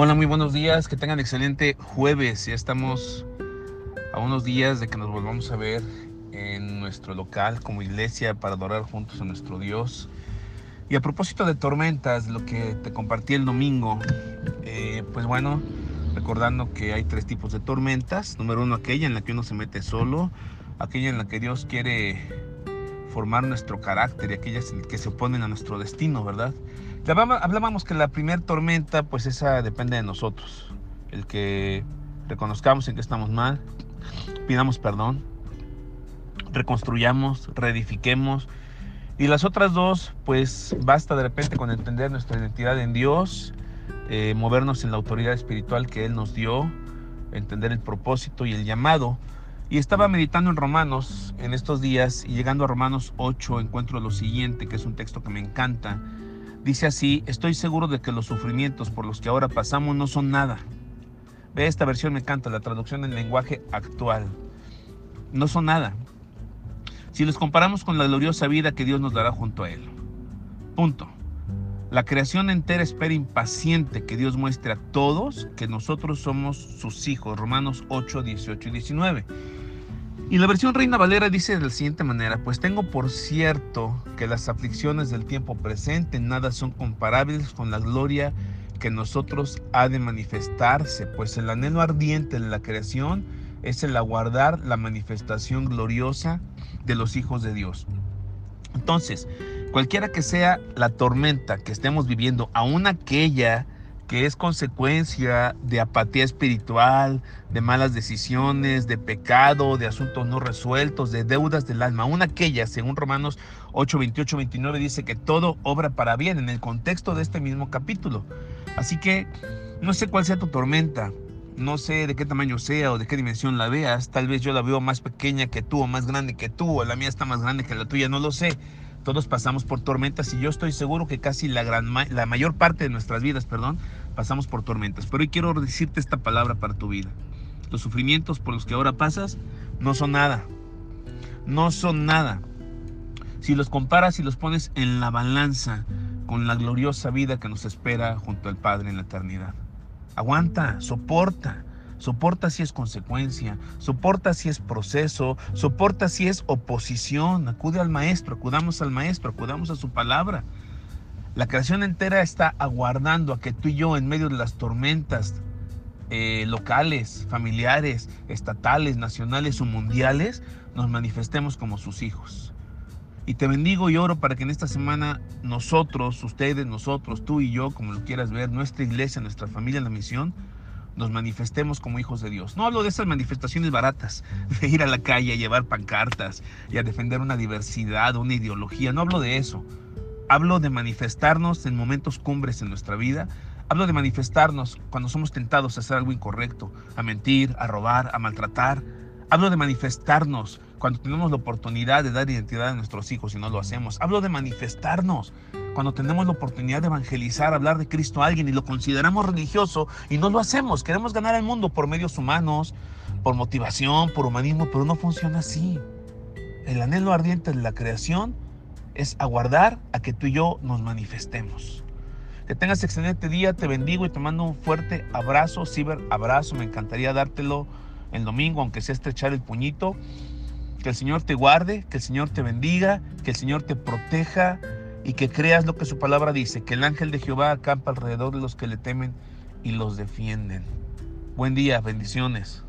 Hola, muy buenos días, que tengan excelente jueves. Ya estamos a unos días de que nos volvamos a ver en nuestro local como iglesia para adorar juntos a nuestro Dios. Y a propósito de tormentas, lo que te compartí el domingo, eh, pues bueno, recordando que hay tres tipos de tormentas. Número uno, aquella en la que uno se mete solo, aquella en la que Dios quiere formar nuestro carácter y aquellas que se oponen a nuestro destino, ¿verdad? Hablábamos que la primera tormenta, pues esa depende de nosotros. El que reconozcamos en que estamos mal, pidamos perdón, reconstruyamos, reedifiquemos. Y las otras dos, pues basta de repente con entender nuestra identidad en Dios, eh, movernos en la autoridad espiritual que Él nos dio, entender el propósito y el llamado. Y estaba meditando en Romanos en estos días y llegando a Romanos 8 encuentro lo siguiente, que es un texto que me encanta Dice así, estoy seguro de que los sufrimientos por los que ahora pasamos no son nada. Ve, esta versión me encanta, la traducción en lenguaje actual. No son nada. Si los comparamos con la gloriosa vida que Dios nos dará junto a Él. Punto. La creación entera espera impaciente que Dios muestre a todos que nosotros somos sus hijos. Romanos 8, 18 y 19. Y la versión Reina Valera dice de la siguiente manera, pues tengo por cierto que las aflicciones del tiempo presente nada son comparables con la gloria que nosotros ha de manifestarse, pues el anhelo ardiente de la creación es el aguardar la manifestación gloriosa de los hijos de Dios. Entonces, cualquiera que sea la tormenta que estemos viviendo, aun aquella que es consecuencia de apatía espiritual, de malas decisiones, de pecado, de asuntos no resueltos, de deudas del alma. Una aquella, según Romanos 8, 28, 29, dice que todo obra para bien en el contexto de este mismo capítulo. Así que no sé cuál sea tu tormenta, no sé de qué tamaño sea o de qué dimensión la veas. Tal vez yo la veo más pequeña que tú o más grande que tú o la mía está más grande que la tuya, no lo sé. Todos pasamos por tormentas y yo estoy seguro que casi la, gran, la mayor parte de nuestras vidas, perdón, pasamos por tormentas. Pero hoy quiero decirte esta palabra para tu vida. Los sufrimientos por los que ahora pasas no son nada. No son nada. Si los comparas y los pones en la balanza con la gloriosa vida que nos espera junto al Padre en la eternidad. Aguanta, soporta, soporta si es consecuencia, soporta si es proceso, soporta si es oposición, acude al maestro, acudamos al maestro, acudamos a su palabra. La creación entera está aguardando a que tú y yo en medio de las tormentas eh, locales, familiares, estatales, nacionales o mundiales, nos manifestemos como sus hijos. Y te bendigo y oro para que en esta semana nosotros, ustedes, nosotros, tú y yo, como lo quieras ver, nuestra iglesia, nuestra familia, la misión, nos manifestemos como hijos de Dios. No hablo de esas manifestaciones baratas, de ir a la calle a llevar pancartas y a defender una diversidad, una ideología. No hablo de eso. Hablo de manifestarnos en momentos cumbres en nuestra vida. Hablo de manifestarnos cuando somos tentados a hacer algo incorrecto, a mentir, a robar, a maltratar. Hablo de manifestarnos cuando tenemos la oportunidad de dar identidad a nuestros hijos y no lo hacemos. Hablo de manifestarnos cuando tenemos la oportunidad de evangelizar, hablar de Cristo a alguien y lo consideramos religioso y no lo hacemos. Queremos ganar el mundo por medios humanos, por motivación, por humanismo, pero no funciona así. El anhelo ardiente de la creación es aguardar a que tú y yo nos manifestemos. Que tengas excelente día, te bendigo y te mando un fuerte abrazo, ciber abrazo. Me encantaría dártelo el domingo, aunque sea estrechar el puñito. Que el Señor te guarde, que el Señor te bendiga, que el Señor te proteja y que creas lo que su palabra dice, que el ángel de Jehová acampa alrededor de los que le temen y los defienden. Buen día, bendiciones.